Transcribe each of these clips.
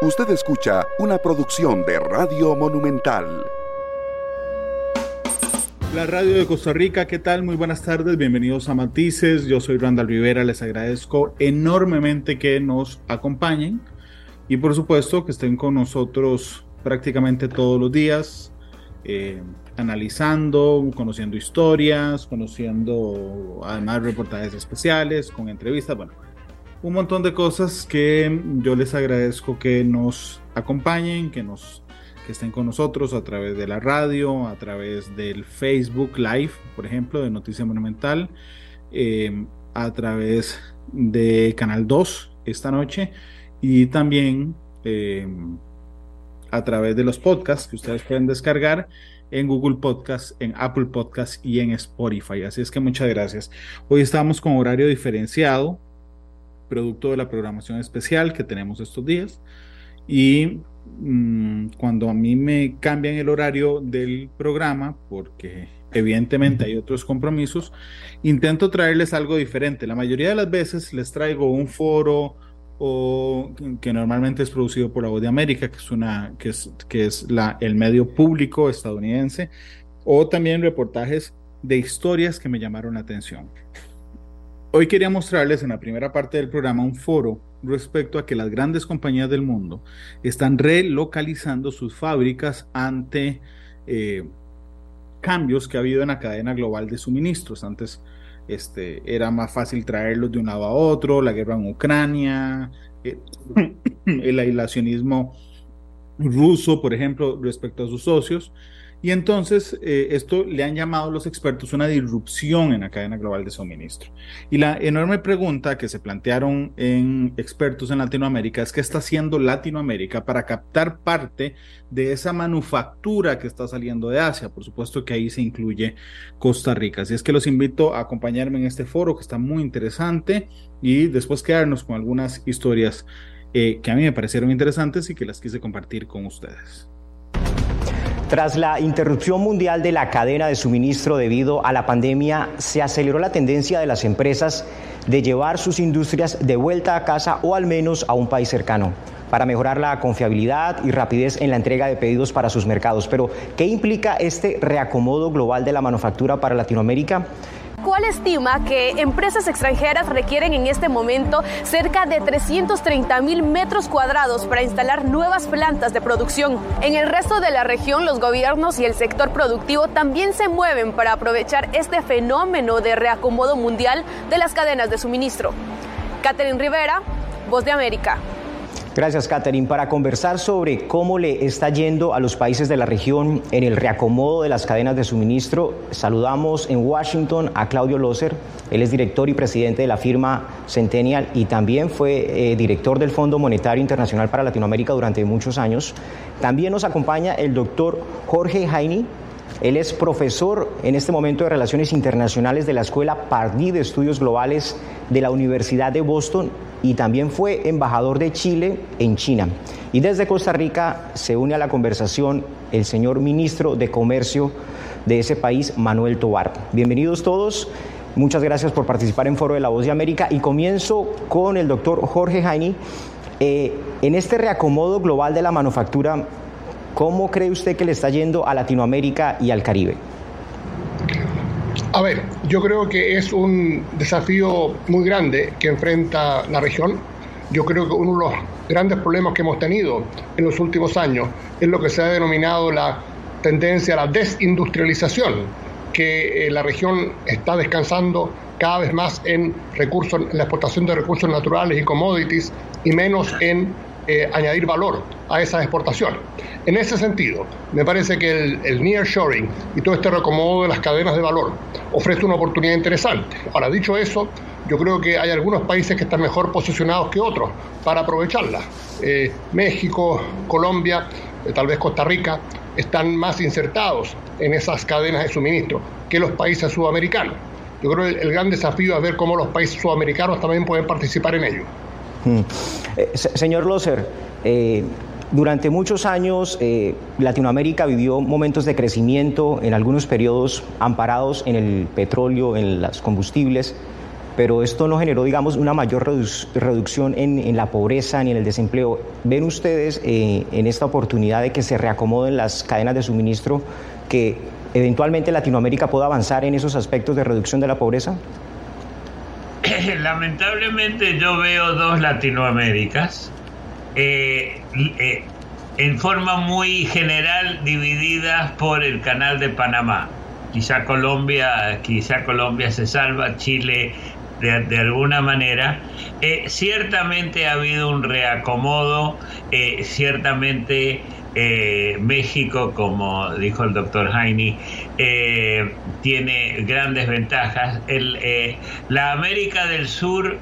Usted escucha una producción de Radio Monumental. La radio de Costa Rica, ¿qué tal? Muy buenas tardes, bienvenidos a Matices. Yo soy Randall Rivera, les agradezco enormemente que nos acompañen y por supuesto que estén con nosotros prácticamente todos los días, eh, analizando, conociendo historias, conociendo además reportajes especiales, con entrevistas, bueno, un montón de cosas que yo les agradezco que nos acompañen, que nos que estén con nosotros a través de la radio, a través del Facebook Live, por ejemplo, de Noticia Monumental, eh, a través de Canal 2 esta noche y también eh, a través de los podcasts que ustedes pueden descargar en Google Podcast, en Apple Podcast y en Spotify. Así es que muchas gracias. Hoy estamos con horario diferenciado, producto de la programación especial que tenemos estos días. Y mm, cuando a mí me cambian el horario del programa, porque evidentemente hay otros compromisos, intento traerles algo diferente. La mayoría de las veces les traigo un foro o que normalmente es producido por la Voz de América, que es una que es, que es la, el medio público estadounidense, o también reportajes de historias que me llamaron la atención. Hoy quería mostrarles en la primera parte del programa un foro respecto a que las grandes compañías del mundo están relocalizando sus fábricas ante eh, cambios que ha habido en la cadena global de suministros. Antes este, era más fácil traerlos de un lado a otro, la guerra en Ucrania, eh, el aislacionismo ruso, por ejemplo, respecto a sus socios. Y entonces eh, esto le han llamado los expertos una disrupción en la cadena global de suministro. Y la enorme pregunta que se plantearon expertos en Latinoamérica es qué está haciendo Latinoamérica para captar parte de esa manufactura que está saliendo de Asia. Por supuesto que ahí se incluye Costa Rica. Así es que los invito a acompañarme en este foro que está muy interesante y después quedarnos con algunas historias eh, que a mí me parecieron interesantes y que las quise compartir con ustedes. Tras la interrupción mundial de la cadena de suministro debido a la pandemia, se aceleró la tendencia de las empresas de llevar sus industrias de vuelta a casa o al menos a un país cercano para mejorar la confiabilidad y rapidez en la entrega de pedidos para sus mercados. Pero, ¿qué implica este reacomodo global de la manufactura para Latinoamérica? ¿Cuál estima que empresas extranjeras requieren en este momento cerca de 330 mil metros cuadrados para instalar nuevas plantas de producción. En el resto de la región, los gobiernos y el sector productivo también se mueven para aprovechar este fenómeno de reacomodo mundial de las cadenas de suministro. Catherine Rivera, Voz de América. Gracias, Catherine. Para conversar sobre cómo le está yendo a los países de la región en el reacomodo de las cadenas de suministro, saludamos en Washington a Claudio Loser. Él es director y presidente de la firma Centennial y también fue eh, director del Fondo Monetario Internacional para Latinoamérica durante muchos años. También nos acompaña el doctor Jorge Jaini. Él es profesor en este momento de Relaciones Internacionales de la Escuela Pardí de Estudios Globales de la Universidad de Boston y también fue embajador de Chile en China. Y desde Costa Rica se une a la conversación el señor ministro de Comercio de ese país, Manuel Tobar. Bienvenidos todos. Muchas gracias por participar en Foro de la Voz de América y comienzo con el doctor Jorge Jaini. Eh, en este reacomodo global de la manufactura, ¿cómo cree usted que le está yendo a Latinoamérica y al Caribe? A ver, yo creo que es un desafío muy grande que enfrenta la región. Yo creo que uno de los grandes problemas que hemos tenido en los últimos años es lo que se ha denominado la tendencia a la desindustrialización, que eh, la región está descansando cada vez más en recursos, en la exportación de recursos naturales y commodities y menos en eh, añadir valor a esa exportación. En ese sentido, me parece que el, el nearshoring y todo este recomodo de las cadenas de valor ofrece una oportunidad interesante. Ahora, dicho eso, yo creo que hay algunos países que están mejor posicionados que otros para aprovecharla. Eh, México, Colombia, eh, tal vez Costa Rica, están más insertados en esas cadenas de suministro que los países sudamericanos. Yo creo que el, gran desafío es ver cómo los países sudamericanos también pueden participar en ello. Mm. Eh, señor Loser, durante muchos años eh, Latinoamérica vivió momentos de crecimiento, en algunos periodos amparados en el petróleo, en los combustibles, pero esto no generó, digamos, una mayor reducción en, la pobreza ni en el desempleo. ¿Ven ustedes eh, en esta oportunidad de que se reacomoden las cadenas de suministro que eventualmente Latinoamérica pueda avanzar en esos aspectos de reducción de la pobreza? Lamentablemente yo veo dos Latinoaméricas. Eh, eh, en forma muy general divididas por el canal de Panamá. Quizá Colombia, quizá Colombia se salva, Chile de, alguna manera. Eh, ciertamente ha habido un reacomodo, ciertamente México, como dijo el doctor Heine, tiene grandes ventajas. la América del Sur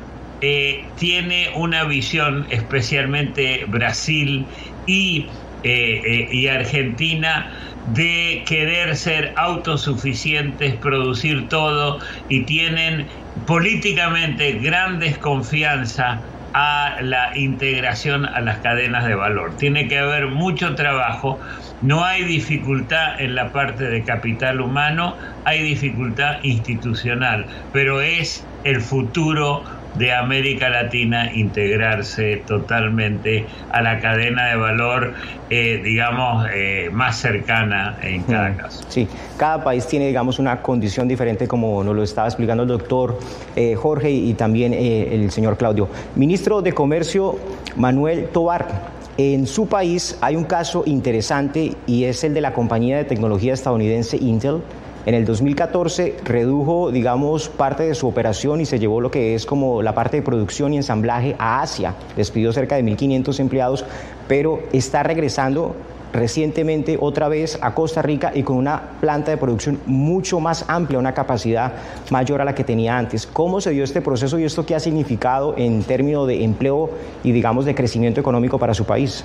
tiene una visión, especialmente Brasil y, eh, eh, y Argentina, de querer ser autosuficientes, producir todo y tienen políticamente gran desconfianza a la integración a las cadenas de valor. Tiene que haber mucho trabajo, no hay dificultad en la parte de capital humano, hay dificultad institucional, pero es el futuro de América Latina integrarse totalmente a la cadena de valor, eh, digamos, eh, más cercana en cada caso. Sí, cada país tiene, digamos, una condición diferente, como nos lo estaba explicando el doctor eh, Jorge y también el señor Claudio. Ministro de Comercio, Manuel Tobar. En su país hay un caso interesante y es el de la compañía de tecnología estadounidense Intel en el 2014 redujo, digamos, parte de su operación y se llevó lo que es como la parte de producción y ensamblaje a Asia. Despidió cerca de 1.500 empleados, pero está regresando recientemente otra vez a Costa Rica y con una planta de producción mucho más amplia, una capacidad mayor a la que tenía antes. ¿Cómo se dio este proceso y esto qué ha significado en términos de empleo y digamos de crecimiento económico para su país?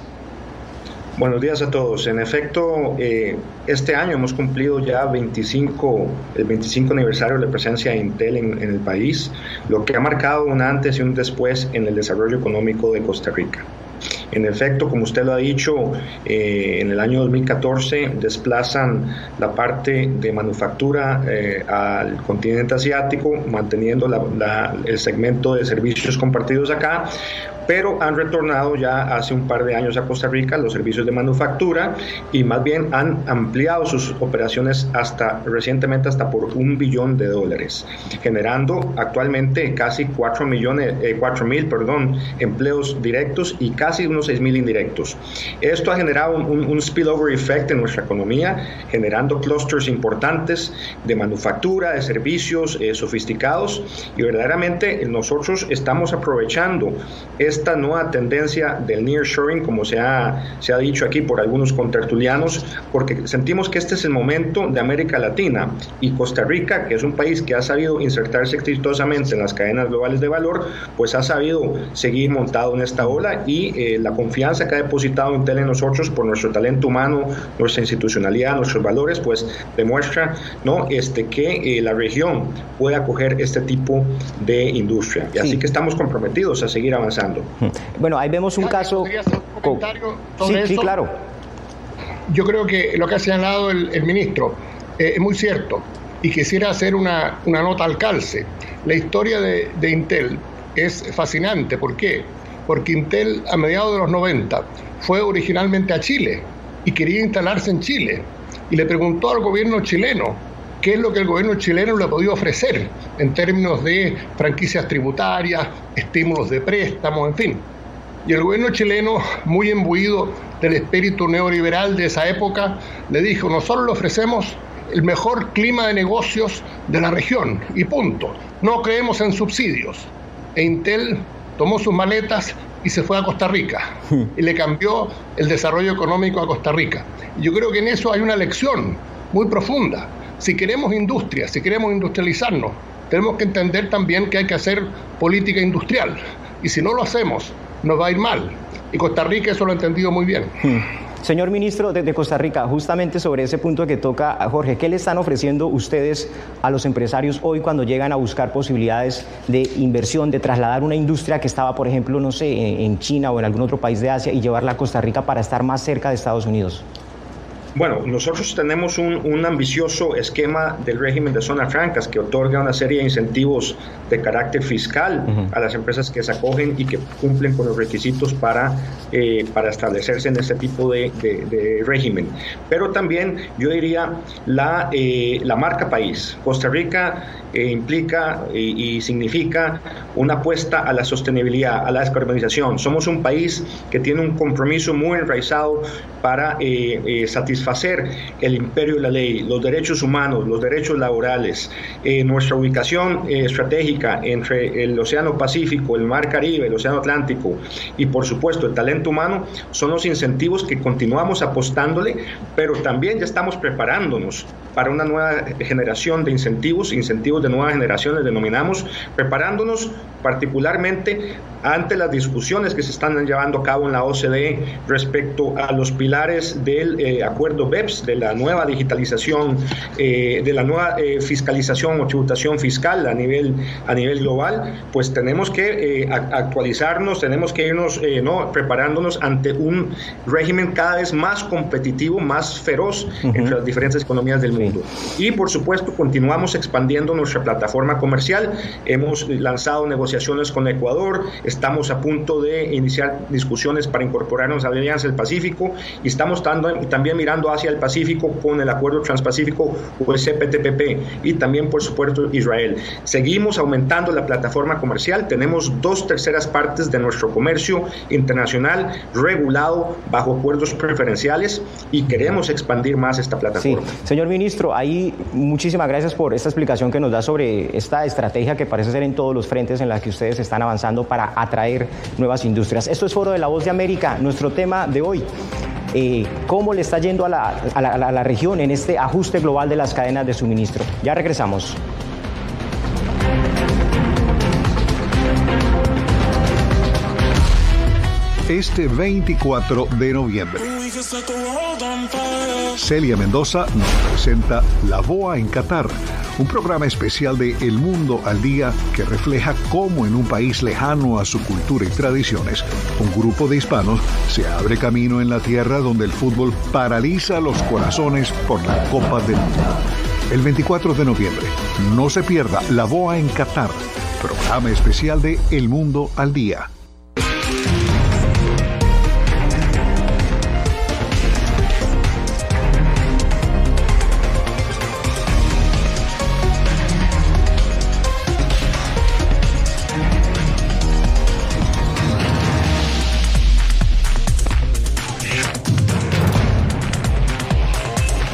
Buenos días a todos. En efecto, eh, este año hemos cumplido ya 25, el 25 aniversario de la presencia de Intel en, el país, lo que ha marcado un antes y un después en el desarrollo económico de Costa Rica. En efecto, como usted lo ha dicho, eh, en el año 2014 desplazan la parte de manufactura eh, al continente asiático, manteniendo el segmento de servicios compartidos acá, pero han retornado ya hace un par de años a Costa Rica los servicios de manufactura y más bien han ampliado sus operaciones hasta recientemente hasta por un billón de dólares, generando actualmente casi 4 millones, eh, mil, perdón, empleos directos y casi unos 6 mil indirectos. Esto ha generado un, spillover effect en nuestra economía, generando clusters importantes de manufactura, de servicios eh, sofisticados y verdaderamente nosotros estamos aprovechando esta nueva tendencia del nearshoring, como se ha, se ha dicho aquí por algunos contertulianos, porque sentimos que este es el momento de América Latina y Costa Rica, que es un país que ha sabido insertarse exitosamente en las cadenas globales de valor, pues ha sabido seguir montado en esta ola y eh, la confianza que ha depositado Intel en nosotros por nuestro talento humano, nuestra institucionalidad, nuestros valores, pues demuestra ¿no? este, que eh, la región puede acoger este tipo de industria. Y así que estamos comprometidos a seguir avanzando. Bueno, ahí vemos un caso... sí, sí, claro. Yo creo que lo que ha señalado el, ministro eh, es muy cierto y quisiera hacer una, nota al calce. La historia de, de, Intel es fascinante. ¿Por qué? Porque Intel a mediados de los 90 fue originalmente a Chile y quería instalarse en Chile y le preguntó al gobierno chileno qué es lo que el gobierno chileno le ha podido ofrecer en términos de franquicias tributarias, estímulos de préstamos, en fin. Y el gobierno chileno, muy imbuido del espíritu neoliberal de esa época, le dijo, nosotros le ofrecemos el mejor clima de negocios de la región y punto. No creemos en subsidios. E Intel tomó sus maletas y se fue a Costa Rica y le cambió el desarrollo económico a Costa Rica. Yo creo que en eso hay una lección muy profunda si queremos industria, si queremos industrializarnos, tenemos que entender también que hay que hacer política industrial. Y si no lo hacemos, nos va a ir mal. Y Costa Rica eso lo ha entendido muy bien. Hmm. Señor ministro de, Costa Rica, justamente sobre ese punto que toca a Jorge, ¿qué le están ofreciendo ustedes a los empresarios hoy cuando llegan a buscar posibilidades de inversión, de trasladar una industria que estaba, por ejemplo, no sé, en China o en algún otro país de Asia y llevarla a Costa Rica para estar más cerca de Estados Unidos? Bueno, nosotros tenemos un, un, ambicioso esquema del régimen de zonas francas que otorga una serie de incentivos de carácter fiscal a las empresas que se acogen y que cumplen con los requisitos para, eh, para establecerse en este tipo de, de, régimen. Pero también yo diría la, eh, la marca país. Costa Rica eh, implica y, significa una apuesta a la sostenibilidad, a la descarbonización. Somos un país que tiene un compromiso muy enraizado para satisfacer satisfacer el imperio de la ley, los derechos humanos, los derechos laborales, eh, nuestra ubicación eh, estratégica entre el Océano Pacífico, el Mar Caribe, el Océano Atlántico y por supuesto el talento humano son los incentivos que continuamos apostándole, pero también ya estamos preparándonos para una nueva generación de incentivos, incentivos de nuevas generaciones denominamos, preparándonos particularmente ante las discusiones que se están llevando a cabo en la OCDE respecto a los pilares del eh, acuerdo BEPS, de la nueva digitalización, eh, de la nueva eh, fiscalización o tributación fiscal a nivel, a nivel global, pues tenemos que actualizarnos, tenemos que irnos ¿no? preparándonos ante un régimen cada vez más competitivo, más feroz entre las diferentes economías del mundo. Y por supuesto continuamos expandiendo nuestra plataforma comercial, hemos lanzado negociaciones con Ecuador, Estamos a punto de iniciar discusiones para incorporarnos a la Alianza del Pacífico y estamos también mirando hacia el Pacífico con el Acuerdo Transpacífico o el CPTPP y también, por supuesto, Israel. Seguimos aumentando la plataforma comercial. Tenemos dos terceras partes de nuestro comercio internacional regulado bajo acuerdos preferenciales y queremos expandir más esta plataforma. Sí. Señor ministro, ahí muchísimas gracias por esta explicación que nos da sobre esta estrategia que parece ser en todos los frentes en la que ustedes están avanzando para atraer nuevas industrias. Esto es Foro de la Voz de América, nuestro tema de hoy. Eh, cómo le está yendo a la, a, la, a la región en este ajuste global de las cadenas de suministro. Ya regresamos. Este 24 de noviembre. Celia Mendoza nos presenta La Boa en Qatar, un programa especial de El Mundo al Día que refleja cómo en un país lejano a su cultura y tradiciones, un grupo de hispanos se abre camino en la tierra donde el fútbol paraliza los corazones por la Copa del Mundo. El 24 de noviembre, no se pierda La Boa en Qatar, programa especial de El Mundo al Día.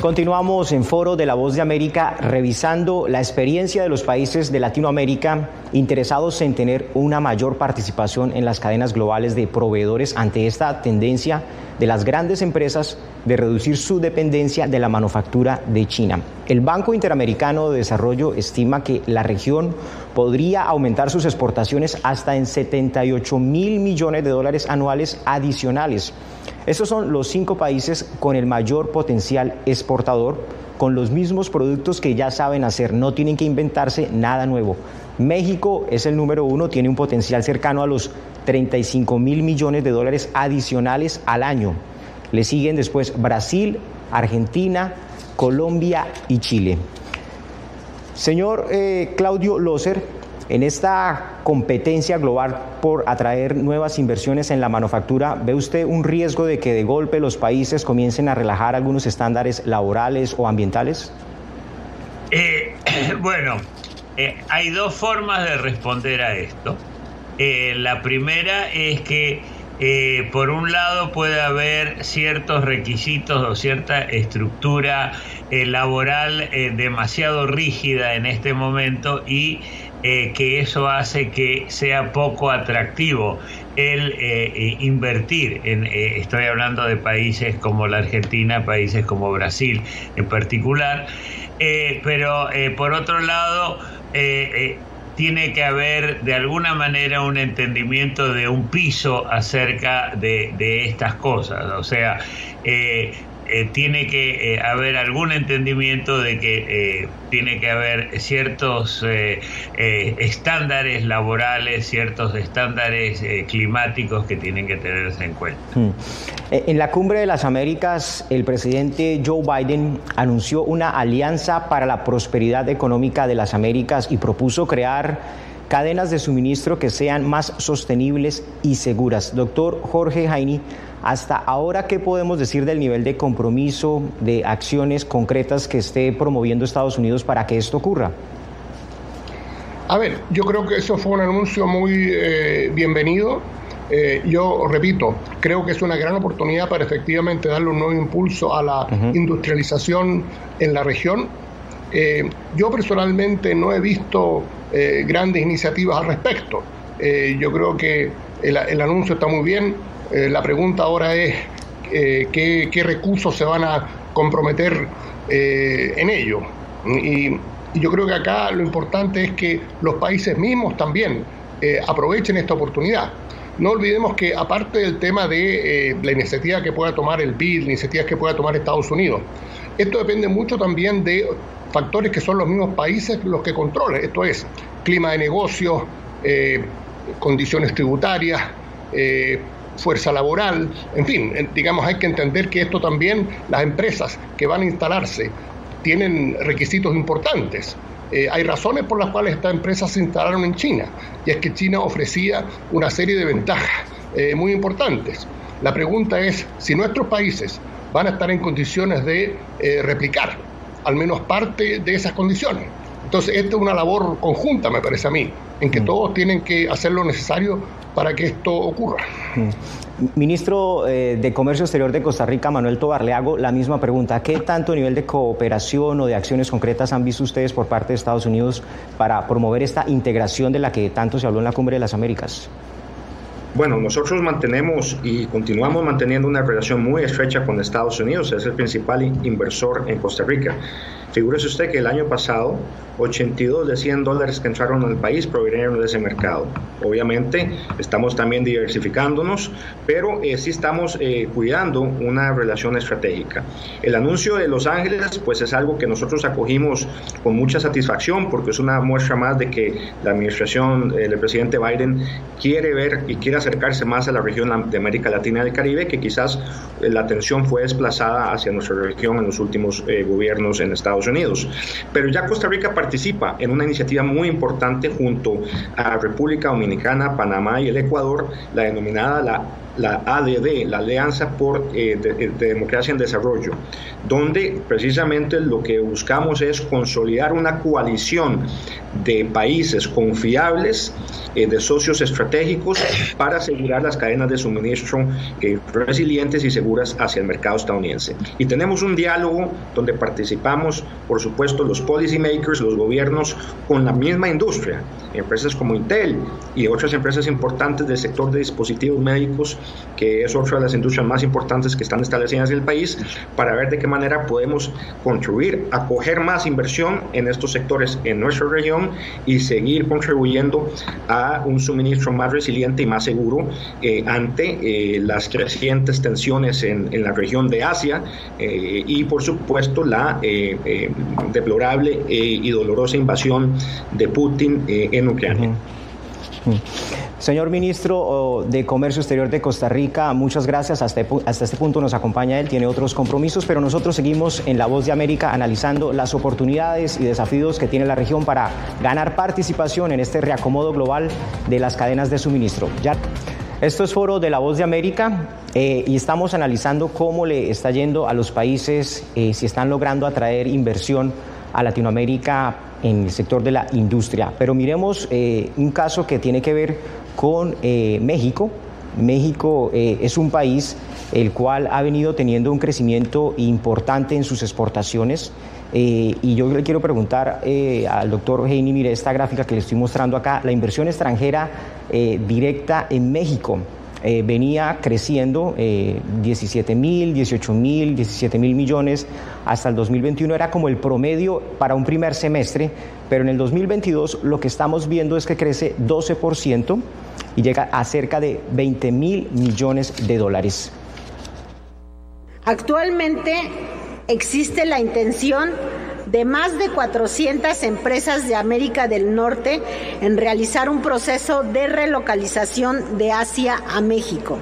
Continuamos en Foro de la Voz de América revisando la experiencia de los países de Latinoamérica interesados en tener una mayor participación en las cadenas globales de proveedores ante esta tendencia de las grandes empresas de reducir su dependencia de la manufactura de China. El Banco Interamericano de Desarrollo estima que la región podría aumentar sus exportaciones hasta en 78 mil millones de dólares anuales adicionales. Estos son los cinco países con el mayor potencial exportador, con los mismos productos que ya saben hacer, no tienen que inventarse nada nuevo. México es el número uno, tiene un potencial cercano a los 35 mil millones de dólares adicionales al año. Le siguen después Brasil, Argentina, Colombia y Chile. Señor eh, Claudio Loser, en esta competencia global por atraer nuevas inversiones en la manufactura, ¿ve usted un riesgo de que de golpe los países comiencen a relajar algunos estándares laborales o ambientales? Eh, bueno, eh, hay dos formas de responder a esto. la primera es que eh, por un lado puede haber ciertos requisitos o cierta estructura eh, laboral eh, demasiado rígida en este momento y que eso hace que sea poco atractivo el invertir. En, estoy hablando de países como la Argentina, países como Brasil en particular, pero por otro lado, tiene que haber de alguna manera un entendimiento de un piso acerca de, estas cosas. O sea, eh, eh, tiene que eh, haber algún entendimiento de que eh, tiene que haber ciertos estándares laborales, ciertos estándares climáticos que tienen que tenerse en cuenta. Hmm. En la cumbre de las Américas, el presidente Joe Biden anunció una alianza para la prosperidad económica de las Américas y propuso crear cadenas de suministro que sean más sostenibles y seguras. Doctor Jorge Jaini, hasta ahora, ¿qué podemos decir del nivel de compromiso, de acciones concretas que esté promoviendo Estados Unidos para que esto ocurra? A ver, yo creo que eso fue un anuncio muy eh, bienvenido. Eh, yo repito, creo que es una gran oportunidad para efectivamente darle un nuevo impulso a la industrialización en la región. Eh, yo personalmente no he visto grandes iniciativas al respecto. yo creo que el anuncio está muy bien, eh, la pregunta ahora es eh, ¿qué, recursos se van a comprometer eh, en ello. Y, yo creo que acá lo importante es que los países mismos también aprovechen esta oportunidad. No olvidemos que aparte del tema de la iniciativa que pueda tomar el BID, la iniciativa que pueda tomar Estados Unidos, esto depende mucho también de factores que son los mismos países los que controlan. Esto es clima de negocios, condiciones tributarias, fuerza laboral, en fin, digamos, hay que entender que esto también, las empresas que van a instalarse tienen requisitos importantes. Eh, hay razones por las cuales estas empresas se instalaron en China, y es que China ofrecía una serie de ventajas eh, muy importantes. La pregunta es si nuestros países van a estar en condiciones de eh, replicar al menos parte de esas condiciones. Entonces, esta es una labor conjunta, me parece a mí, en que mm. todos tienen que hacer lo necesario para que esto ocurra. Mm. Ministro eh, de Comercio Exterior de Costa Rica, Manuel Tobar, le hago la misma pregunta. ¿Qué tanto nivel de cooperación o de acciones concretas han visto ustedes por parte de Estados Unidos para promover esta integración de la que tanto se habló en la Cumbre de las Américas? Bueno, nosotros mantenemos y continuamos manteniendo una relación muy estrecha con Estados Unidos, es el principal inversor en Costa Rica. Figúrese usted que el año pasado 82 de 100 dólares que entraron al país provinieron de ese mercado. Obviamente estamos también diversificándonos, pero eh, sí estamos eh, cuidando una relación estratégica. El anuncio de Los Ángeles pues es algo que nosotros acogimos con mucha satisfacción porque es una muestra más de que la administración del presidente Biden quiere ver y quiere acercarse más a la región de América Latina y del Caribe, que quizás eh, la atención fue desplazada hacia nuestra región en los últimos gobiernos en Estados Unidos. Pero ya Costa Rica participa en una iniciativa muy importante junto a República Dominicana, Panamá y el Ecuador, la denominada la la ADD, la Alianza por eh, de, Democracia en Desarrollo, donde precisamente lo que buscamos es consolidar una coalición de países confiables, eh, de socios estratégicos, para asegurar las cadenas de suministro eh, resilientes y seguras hacia el mercado estadounidense. Y tenemos un diálogo donde participamos, por supuesto, los policymakers, los gobiernos, con la misma industria, empresas como Intel y otras empresas importantes del sector de dispositivos médicos que es otra de las industrias más importantes que están establecidas en el país, para ver de qué manera podemos contribuir a coger más inversión en estos sectores en nuestra región y seguir contribuyendo a un suministro más resiliente y más seguro eh, ante eh, las crecientes tensiones en, la región de Asia eh, y por supuesto la deplorable y dolorosa invasión de Putin en Ucrania. Señor ministro de Comercio Exterior de Costa Rica, muchas gracias. Hasta, hasta, este punto nos acompaña él, tiene otros compromisos, pero nosotros seguimos en La Voz de América analizando las oportunidades y desafíos que tiene la región para ganar participación en este reacomodo global de las cadenas de suministro. Ya, esto es Foro de La Voz de América eh, y estamos analizando cómo le está yendo a los países, eh, si están logrando atraer inversión a Latinoamérica en el sector de la industria. Pero miremos eh, un caso que tiene que ver con eh, México. México eh, es un país el cual ha venido teniendo un crecimiento importante en sus exportaciones. Eh, y yo le quiero preguntar al doctor Heini, mire esta gráfica que le estoy mostrando acá, la inversión extranjera directa en México. venía creciendo 17 mil, 18 mil, 17 mil millones hasta el 2021 era como el promedio para un primer semestre, pero en el 2022 lo que estamos viendo es que crece 12% y llega a cerca de 20 mil millones de dólares. Actualmente existe la intención de más de 400 empresas de América del Norte en realizar un proceso de relocalización de Asia a México.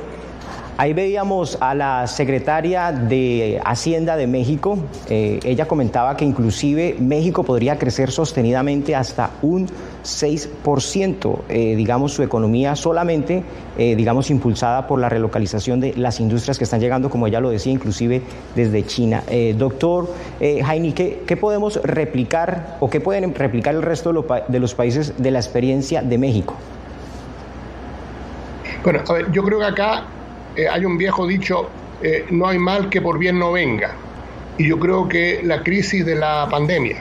Ahí veíamos a la secretaria de Hacienda de México. Eh, ella comentaba que inclusive México podría crecer sostenidamente hasta un 6%, eh, digamos, su economía solamente, eh, digamos, impulsada por la relocalización de las industrias que están llegando, como ella lo decía, inclusive desde China. doctor Jaime, ¿qué, podemos replicar o qué pueden replicar el resto de los países de la experiencia de México? Bueno, a ver, yo creo que acá eh, hay un viejo dicho, eh, no hay mal que por bien no venga. Y yo creo que la crisis de la pandemia,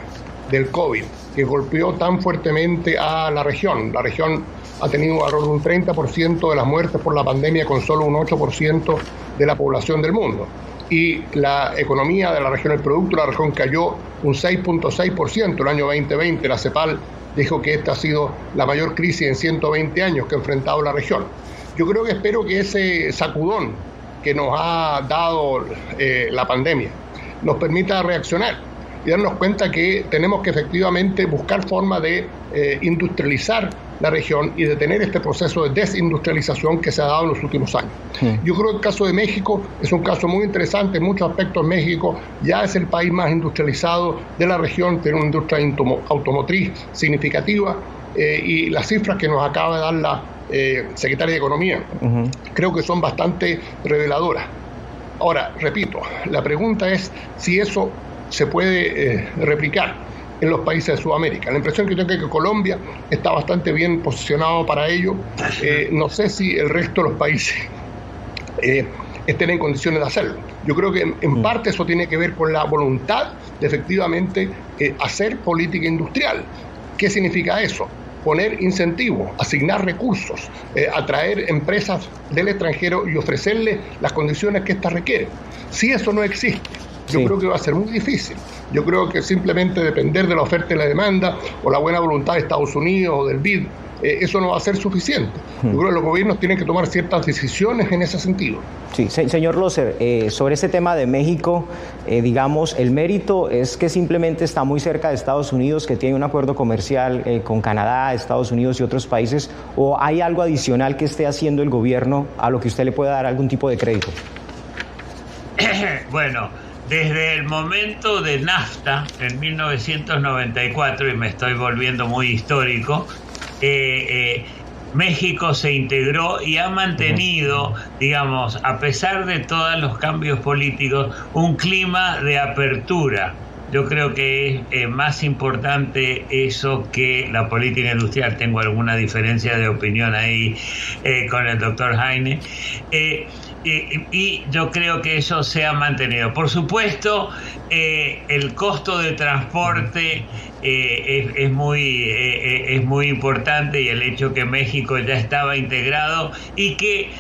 del COVID, que golpeó tan fuertemente a la región, la región ha tenido alrededor de un 30% de las muertes por la pandemia con solo un 8% de la población del mundo. Y la economía de la región, el producto de la región cayó un 6.6% el año 2020. La CEPAL dijo que esta ha sido la mayor crisis en 120 años que ha enfrentado la región. Yo creo que espero que ese sacudón que nos ha dado eh, la pandemia nos permita reaccionar y darnos cuenta que tenemos que efectivamente buscar formas de eh, industrializar la región y detener este proceso de desindustrialización que se ha dado en los últimos años. Yo creo que el caso de México es un caso muy interesante en muchos aspectos. México ya es el país más industrializado de la región, tiene una industria automotriz significativa eh, y las cifras que nos acaba de dar la eh, secretaria de Economía, creo que son bastante reveladoras. Ahora, repito, la pregunta es si eso se puede eh, replicar en los países de Sudamérica. La impresión que tengo es que Colombia está bastante bien posicionado para ello. Eh, no sé si el resto de los países estén en condiciones de hacerlo. Yo creo que en, parte eso tiene que ver con la voluntad de efectivamente hacer política industrial. ¿Qué significa eso? Poner incentivos, asignar recursos, eh, atraer empresas del extranjero y ofrecerles las condiciones que éstas requieren. Si eso no existe, yo creo que va a ser muy difícil. Yo creo que simplemente depender de la oferta y la demanda o la buena voluntad de Estados Unidos o del BID eh, eso no va a ser suficiente. Yo creo que los gobiernos tienen que tomar ciertas decisiones en ese sentido. Sí, señor Loser, eh, sobre este tema de México, eh, digamos, el mérito es que simplemente está muy cerca de Estados Unidos, que tiene un acuerdo comercial con Canadá, Estados Unidos y otros países, o hay algo adicional que esté haciendo el gobierno a lo que usted le pueda dar algún tipo de crédito. bueno, desde el momento de NAFTA en 1994, y me estoy volviendo muy histórico, eh, eh, México se integró y ha mantenido, digamos, a pesar de todos los cambios políticos, un clima de apertura. Yo creo que es eh, más importante eso que la política industrial. Tengo alguna diferencia de opinión ahí con el doctor Heine. Y yo creo que eso se ha mantenido. Por supuesto, el costo de transporte eh, es, muy, eh, eh, es muy importante y el hecho que México ya estaba integrado y que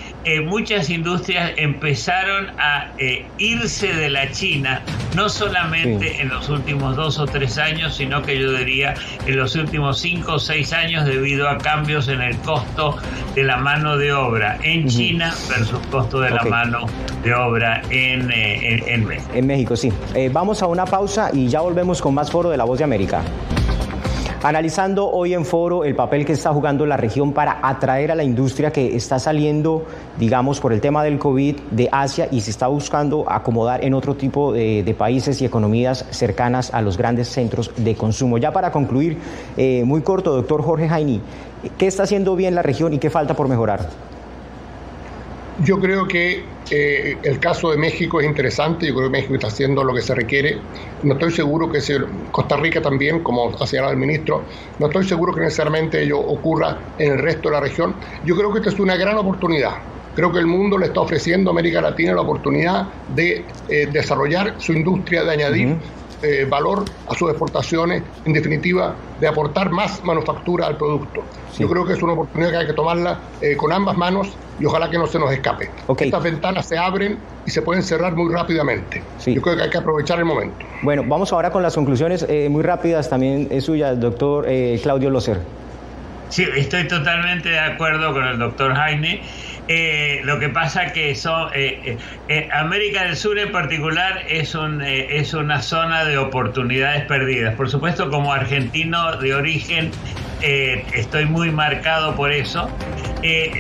muchas industrias empezaron a irse de la China, no solamente en los últimos dos o tres años, sino que yo diría en los últimos cinco o seis años debido a cambios en el costo de la mano de obra en China versus costo de la mano de obra en, en, México. En México, sí. vamos a una pausa y ya volvemos con más foro de La Voz de América. Analizando hoy en foro el papel que está jugando la región para atraer a la industria que está saliendo, digamos, por el tema del COVID de Asia y se está buscando acomodar en otro tipo de, países y economías cercanas a los grandes centros de consumo. Ya para concluir, eh, muy corto, doctor Jorge Jaini, ¿qué está haciendo bien la región y qué falta por mejorar? Yo creo que eh, el caso de México es interesante, yo creo que México está haciendo lo que se requiere. No estoy seguro que si Costa Rica también, como ha señalado el ministro, no estoy seguro que necesariamente ello ocurra en el resto de la región. Yo creo que esta es una gran oportunidad. Creo que el mundo le está ofreciendo a América Latina la oportunidad de eh, desarrollar su industria, de añadir eh, valor a sus exportaciones, en definitiva, de aportar más manufactura al producto. Yo creo que es una oportunidad que hay que tomarla eh, con ambas manos y ojalá que no se nos escape. Estas ventanas se abren y se pueden cerrar muy rápidamente. Yo creo que hay que aprovechar el momento. Bueno, vamos ahora con las conclusiones eh, muy rápidas también es suya, doctor Claudio Loser. Sí, estoy totalmente de acuerdo con el doctor Jaime. Eh, lo que pasa que son, eh, eh, América del Sur en particular es, un, es una zona de oportunidades perdidas. Por supuesto, como argentino de origen, estoy muy marcado por eso.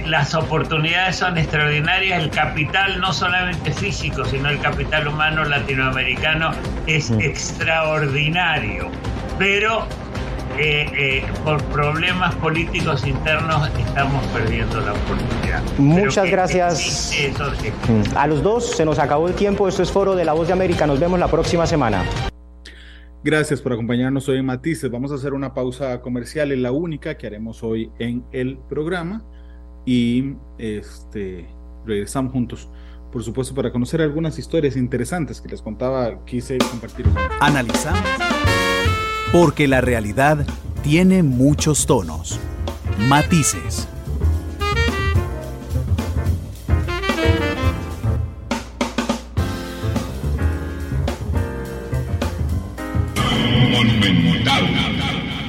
las oportunidades son extraordinarias. El capital, no solamente físico, sino el capital humano latinoamericano, es extraordinario. Pero eh, eh, por problemas políticos internos estamos perdiendo la oportunidad. Muchas gracias mm. a los dos. Se nos acabó el tiempo. Esto es Foro de la Voz de América. Nos vemos la próxima semana. Gracias por acompañarnos hoy en Matices. Vamos a hacer una pausa comercial, es la única que haremos hoy en el programa y este regresamos juntos. Por supuesto, para conocer algunas historias interesantes que les contaba, quise compartir. Analizamos porque la realidad tiene muchos tonos, matices.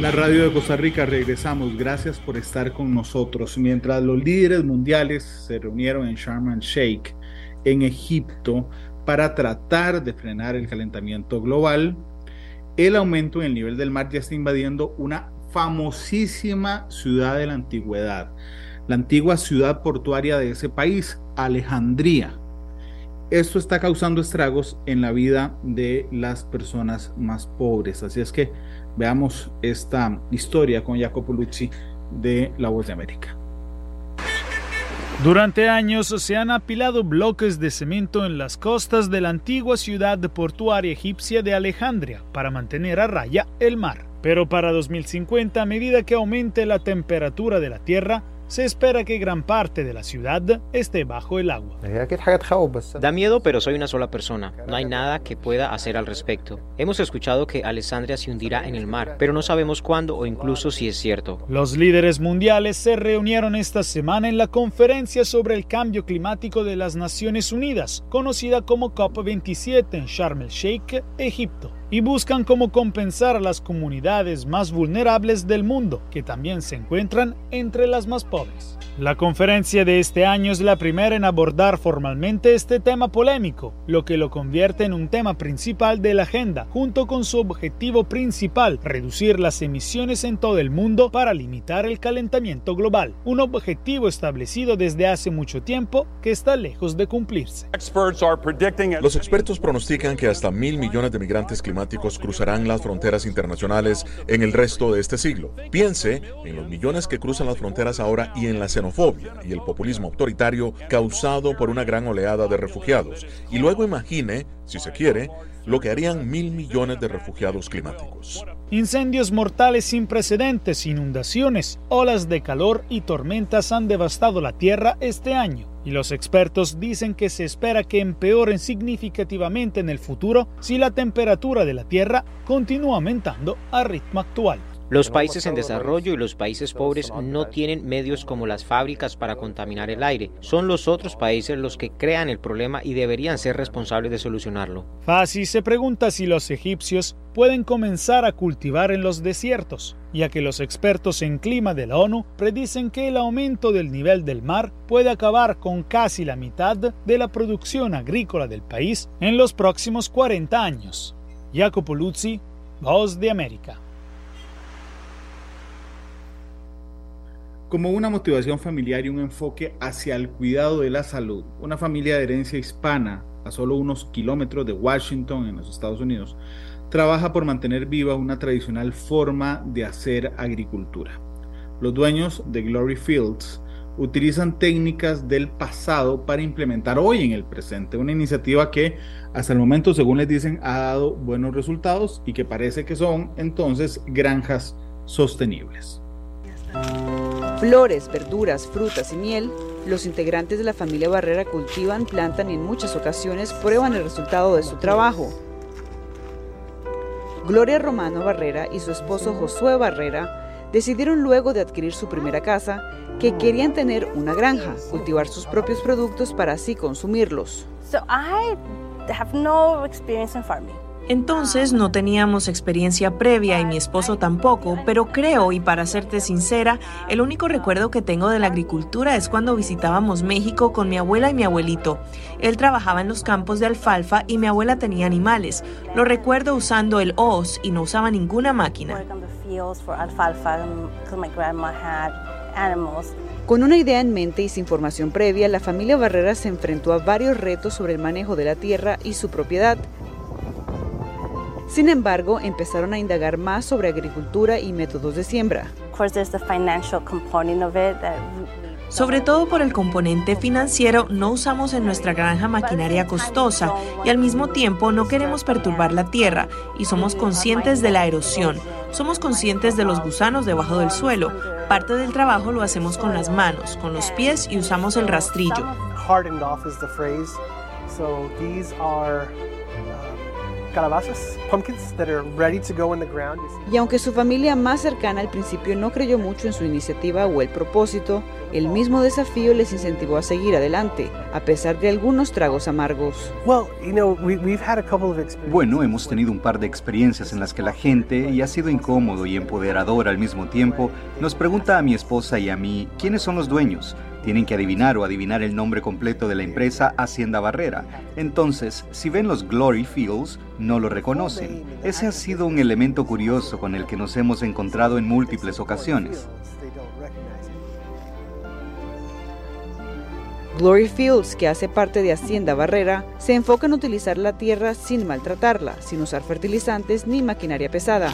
La radio de Costa Rica, regresamos. Gracias por estar con nosotros. Mientras los líderes mundiales se reunieron en Sharm el Sheikh, en Egipto, para tratar de frenar el calentamiento global, el aumento en el nivel del mar ya está invadiendo una famosísima ciudad de la antigüedad, la antigua ciudad portuaria de ese país, Alejandría. Esto está causando estragos en la vida de las personas más pobres. Así es que veamos esta historia con Jacopo Luzzi de La Voz de América. Durante años se han apilado bloques de cemento en las costas de la antigua ciudad portuaria egipcia de Alejandría para mantener a raya el mar. Pero para 2050, a medida que aumente la temperatura de la Tierra, se espera que gran parte de la ciudad esté bajo el agua. Da miedo, pero soy una sola persona. No hay nada que pueda hacer al respecto. Hemos escuchado que Alessandria se hundirá en el mar, pero no sabemos cuándo o incluso si es cierto. Los líderes mundiales se reunieron esta semana en la conferencia sobre el cambio climático de las Naciones Unidas, conocida como COP27 en Sharm el Sheikh, Egipto y buscan cómo compensar a las comunidades más vulnerables del mundo, que también se encuentran entre las más pobres. La conferencia de este año es la primera en abordar formalmente este tema polémico, lo que lo convierte en un tema principal de la agenda, junto con su objetivo principal, reducir las emisiones en todo el mundo para limitar el calentamiento global, un objetivo establecido desde hace mucho tiempo que está lejos de cumplirse. Los expertos pronostican que hasta mil millones de migrantes climáticos cruzarán las fronteras internacionales en el resto de este siglo. Piense en los millones que cruzan las fronteras ahora y en la xenofobia y el populismo autoritario causado por una gran oleada de refugiados. Y luego imagine, si se quiere, lo que harían mil millones de refugiados climáticos. Incendios mortales sin precedentes, inundaciones, olas de calor y tormentas han devastado la Tierra este año. Y los expertos dicen que se espera que empeoren significativamente en el futuro si la temperatura de la Tierra continúa aumentando a ritmo actual. Los países en desarrollo y los países pobres no tienen medios como las fábricas para contaminar el aire. Son los otros países los que crean el problema y deberían ser responsables de solucionarlo. Fasi se pregunta si los egipcios pueden comenzar a cultivar en los desiertos, ya que los expertos en clima de la ONU predicen que el aumento del nivel del mar puede acabar con casi la mitad de la producción agrícola del país en los próximos 40 años. Jacopo Luzzi, Voz de América. Como una motivación familiar y un enfoque hacia el cuidado de la salud. Una familia de herencia hispana a solo unos kilómetros de Washington en los Estados Unidos trabaja por mantener viva una tradicional forma de hacer agricultura. Los dueños de Glory Fields utilizan técnicas del pasado para implementar hoy en el presente una iniciativa que hasta el momento, según les dicen, ha dado buenos resultados y que parece que son entonces granjas sostenibles. Flores, verduras, frutas y miel, los integrantes de la familia Barrera cultivan, plantan y en muchas ocasiones prueban el resultado de su trabajo. Gloria Romano Barrera y su esposo Josué Barrera decidieron luego de adquirir su primera casa que querían tener una granja, cultivar sus propios productos para así consumirlos. So I have no experience in farming. Entonces no teníamos experiencia previa y mi esposo tampoco, pero creo, y para serte sincera, el único recuerdo que tengo de la agricultura es cuando visitábamos México con mi abuela y mi abuelito. Él trabajaba en los campos de alfalfa y mi abuela tenía animales. Lo recuerdo usando el hoz y no usaba ninguna máquina. Con una idea en mente y sin formación previa, la familia Barrera se enfrentó a varios retos sobre el manejo de la tierra y su propiedad. Sin embargo, empezaron a indagar más sobre agricultura y métodos de siembra. Sobre todo por el componente financiero, no usamos en nuestra granja maquinaria costosa y al mismo tiempo no queremos perturbar la tierra y somos conscientes de la erosión. Somos conscientes de los gusanos debajo del suelo. Parte del trabajo lo hacemos con las manos, con los pies y usamos el rastrillo. Y aunque su familia más cercana al principio no creyó mucho en su iniciativa o el propósito, el mismo desafío les incentivó a seguir adelante, a pesar de algunos tragos amargos. Bueno, hemos tenido un par de experiencias en las que la gente, y ha sido incómodo y empoderador al mismo tiempo, nos pregunta a mi esposa y a mí quiénes son los dueños. Tienen que adivinar o adivinar el nombre completo de la empresa Hacienda Barrera. Entonces, si ven los Glory Fields, no lo reconocen. Ese ha sido un elemento curioso con el que nos hemos encontrado en múltiples ocasiones. Glory Fields, que hace parte de Hacienda Barrera, se enfoca en utilizar la tierra sin maltratarla, sin usar fertilizantes ni maquinaria pesada.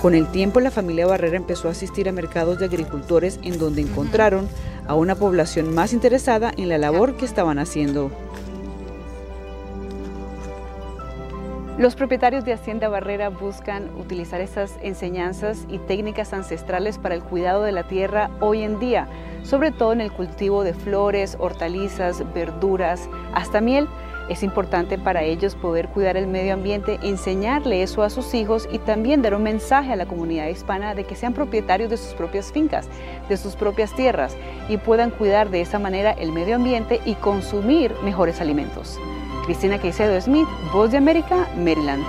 Con el tiempo la familia Barrera empezó a asistir a mercados de agricultores en donde encontraron a una población más interesada en la labor que estaban haciendo. Los propietarios de Hacienda Barrera buscan utilizar estas enseñanzas y técnicas ancestrales para el cuidado de la tierra hoy en día, sobre todo en el cultivo de flores, hortalizas, verduras, hasta miel es importante para ellos poder cuidar el medio ambiente, enseñarle eso a sus hijos y también dar un mensaje a la comunidad hispana de que sean propietarios de sus propias fincas, de sus propias tierras y puedan cuidar de esa manera el medio ambiente y consumir mejores alimentos. Cristina Caicedo Smith, Voz de América, Maryland.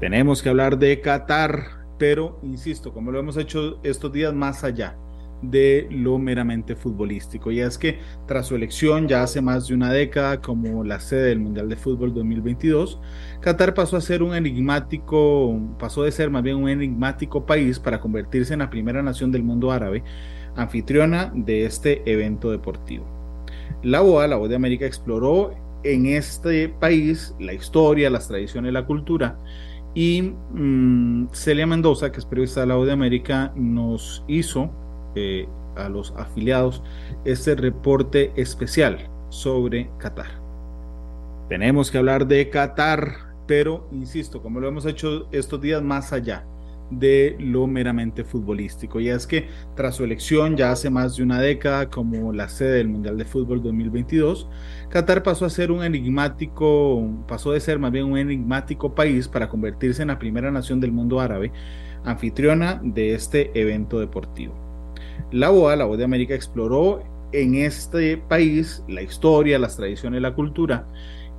Tenemos que hablar de Qatar, pero insisto, como lo hemos hecho estos días más allá de lo meramente futbolístico. Y es que tras su elección ya hace más de una década como la sede del Mundial de Fútbol 2022, Qatar pasó a ser un enigmático, pasó de ser más bien un enigmático país para convertirse en la primera nación del mundo árabe anfitriona de este evento deportivo. La BOA, la Voz de América, exploró en este país la historia, las tradiciones, la cultura. Y mm, Celia Mendoza, que es periodista de la Voz de América, nos hizo eh, a los afiliados este reporte especial sobre Qatar. Tenemos que hablar de Qatar, pero insisto, como lo hemos hecho estos días más allá de lo meramente futbolístico. Y es que tras su elección ya hace más de una década como la sede del Mundial de Fútbol 2022, Qatar pasó a ser un enigmático, pasó de ser más bien un enigmático país para convertirse en la primera nación del mundo árabe anfitriona de este evento deportivo. La BOA, la Voz de América, exploró en este país la historia, las tradiciones, la cultura.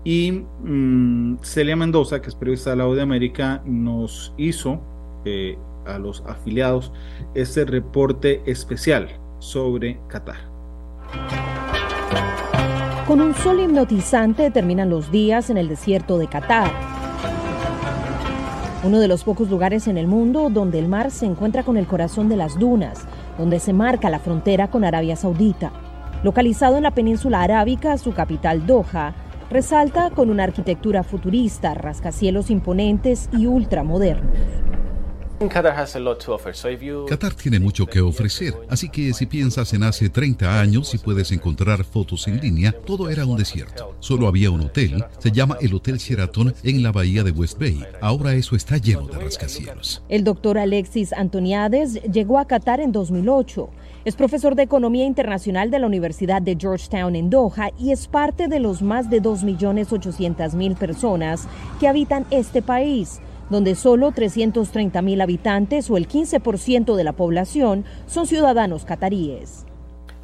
Y mm, Celia Mendoza, que es periodista de la Voz de América, nos hizo eh, a los afiliados este reporte especial sobre Qatar. Con un sol hipnotizante terminan los días en el desierto de Qatar. Uno de los pocos lugares en el mundo donde el mar se encuentra con el corazón de las dunas, donde se marca la frontera con Arabia Saudita. Localizado en la península arábica, su capital Doha, resalta con una arquitectura futurista, rascacielos imponentes y ultramodernos. Qatar tiene mucho que ofrecer, así que si piensas en hace 30 años y puedes encontrar fotos en línea, todo era un desierto. Solo había un hotel, se llama el Hotel Sheraton en la bahía de West Bay. Ahora eso está lleno de rascacielos. El doctor Alexis Antoniades llegó a Qatar en 2008. Es profesor de Economía Internacional de la Universidad de Georgetown en Doha y es parte de los más de 2.800.000 personas que habitan este país donde solo 330 mil habitantes o el 15% de la población son ciudadanos cataríes.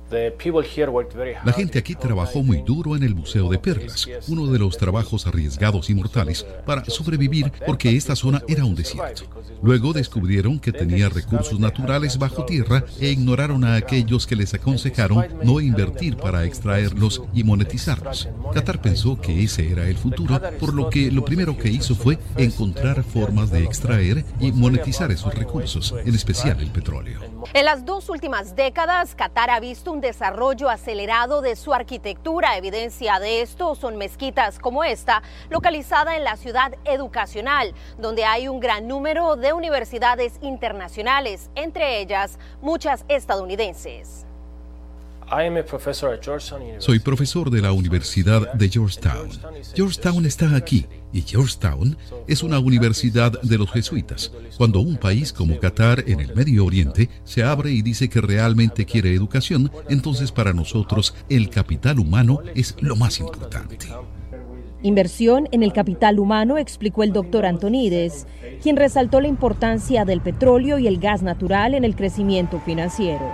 La gente aquí trabajó muy duro en el Museo de Perlas, uno de los trabajos arriesgados y mortales para sobrevivir porque esta zona era un desierto. Luego descubrieron que tenía recursos naturales bajo tierra e ignoraron a aquellos que les aconsejaron no invertir para extraerlos y monetizarlos. Qatar pensó que ese era el futuro, por lo que lo primero que hizo fue encontrar formas de extraer y monetizar esos recursos, en especial el petróleo. En las dos últimas décadas, Qatar ha visto un desarrollo acelerado de su arquitectura. Evidencia de esto son mezquitas como esta, localizada en la ciudad educacional, donde hay un gran número de universidades internacionales, entre ellas muchas estadounidenses. Soy profesor de la Universidad de Georgetown. Georgetown está aquí y Georgetown es una universidad de los jesuitas. Cuando un país como Qatar en el Medio Oriente se abre y dice que realmente quiere educación, entonces para nosotros el capital humano es lo más importante. Inversión en el capital humano, explicó el doctor Antonides, quien resaltó la importancia del petróleo y el gas natural en el crecimiento financiero.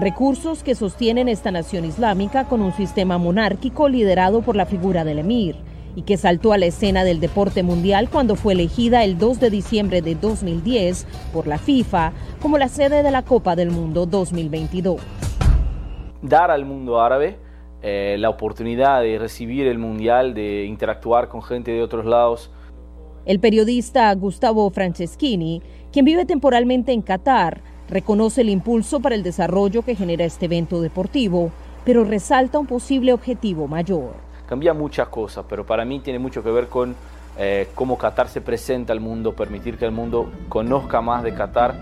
Recursos que sostienen esta nación islámica con un sistema monárquico liderado por la figura del emir y que saltó a la escena del deporte mundial cuando fue elegida el 2 de diciembre de 2010 por la FIFA como la sede de la Copa del Mundo 2022. Dar al mundo árabe eh, la oportunidad de recibir el mundial, de interactuar con gente de otros lados. El periodista Gustavo Franceschini, quien vive temporalmente en Qatar, Reconoce el impulso para el desarrollo que genera este evento deportivo, pero resalta un posible objetivo mayor. Cambia muchas cosas, pero para mí tiene mucho que ver con eh, cómo Qatar se presenta al mundo, permitir que el mundo conozca más de Qatar,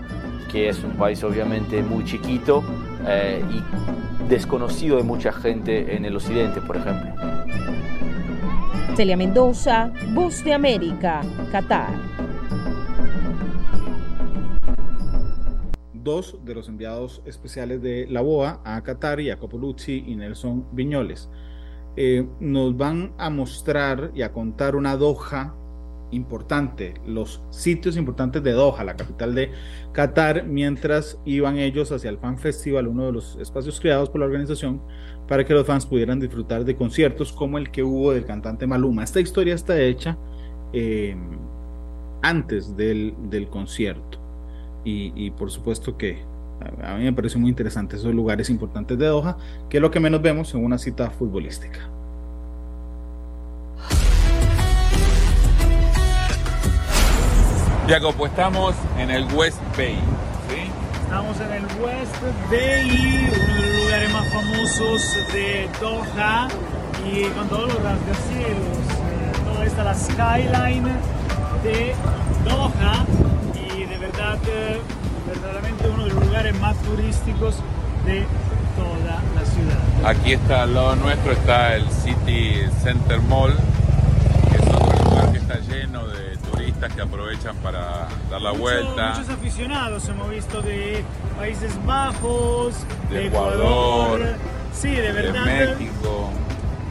que es un país obviamente muy chiquito eh, y desconocido de mucha gente en el occidente, por ejemplo. Celia Mendoza, Voz de América, Qatar. Dos de los enviados especiales de la BOA a Qatar, Jacopo Luzzi y Nelson Viñoles. Eh, nos van a mostrar y a contar una Doha importante, los sitios importantes de Doha, la capital de Qatar, mientras iban ellos hacia el Fan Festival, uno de los espacios creados por la organización, para que los fans pudieran disfrutar de conciertos como el que hubo del cantante Maluma. Esta historia está hecha eh, antes del, del concierto y, por supuesto que a mí me parece muy interesante esos lugares importantes de Doha, que es lo que menos vemos en una cita futbolística. Jacob, estamos en el West Bay. ¿sí? Estamos en el West Bay, uno de los lugares más famosos de Doha, y con todos los rascacielos, eh, toda esta la skyline de Doha verdaderamente uno de los lugares más turísticos de toda la ciudad. Aquí está al lado nuestro está el City Center Mall, que es otro lugar que está lleno de turistas que aprovechan para dar la vuelta. Muchos aficionados hemos visto de Países Bajos, de, Ecuador, sí, de verdad. De México.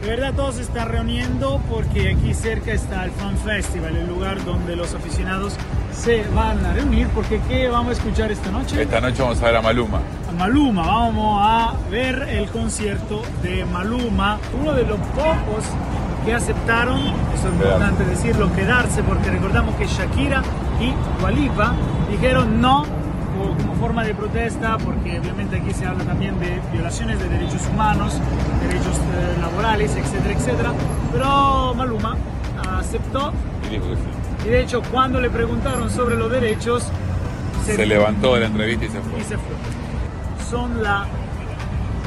De verdad todos se están reuniendo porque aquí cerca está el Fan Festival, el lugar donde los aficionados se van a reunir porque ¿qué vamos a escuchar esta noche? Esta noche vamos a ver a Maluma. A Maluma, vamos a ver el concierto de Maluma, uno de los pocos que aceptaron, eso es importante decirlo, quedarse porque recordamos que Shakira y Walipa dijeron no como forma de protesta, porque obviamente aquí se habla también de violaciones de derechos humanos, derechos eh, laborales, etcétera, etcétera. Pero Maluma aceptó. Y dijo que sí. Y de hecho, cuando le preguntaron sobre los derechos, se, levantó de la entrevista y se fue. Y se fue. Son las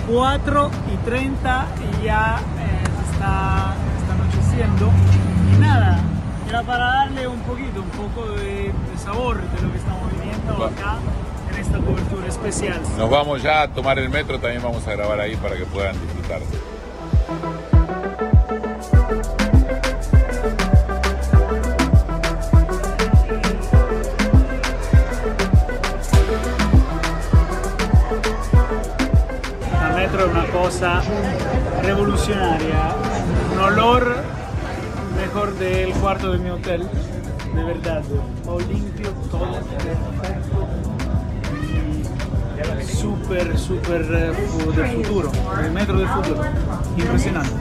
4 y 30 y ya eh, está, está anocheciendo. Y nada, era para darle un poquito, un poco de, sabor de lo que estamos viviendo acá en esta cobertura especial. Nos vamos ya a tomar el metro, también vamos a grabar ahí para que puedan disfrutar. Cosa revolucionaria, un olor mejor del cuarto de mi hotel, de verdad, todo limpio, todo perfecto. Súper, súper eh, del futuro, el metro del futuro, impresionante.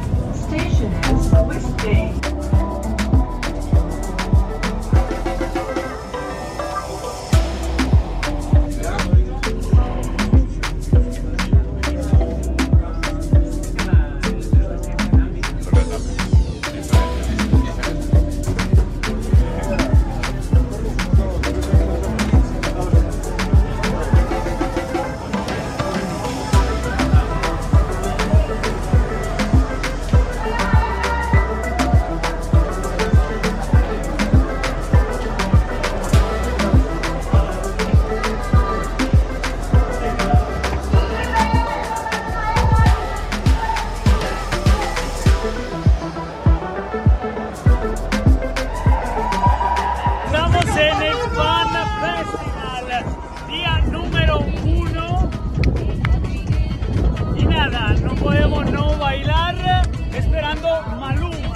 Esperando Maluma.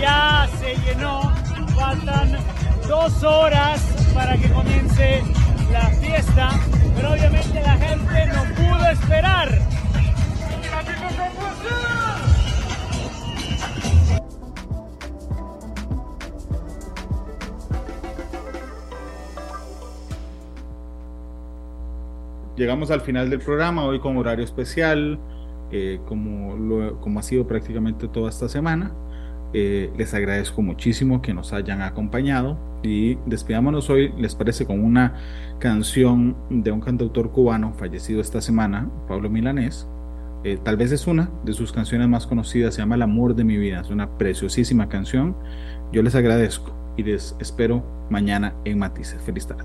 Ya se llenó, faltan dos horas para que comience la fiesta, pero obviamente la gente no pudo esperar. Llegamos al final del programa, hoy con horario especial, eh, como, lo- como ha sido prácticamente toda esta semana. Eh, les agradezco muchísimo que nos hayan acompañado y despidámonos hoy, les parece, con una canción de un cantautor cubano fallecido esta semana, Pablo Milanés. Eh, tal vez es una de sus canciones más conocidas, se llama El amor de mi vida, es una preciosísima canción. Yo les agradezco y les espero mañana en Matices. Feliz tarde.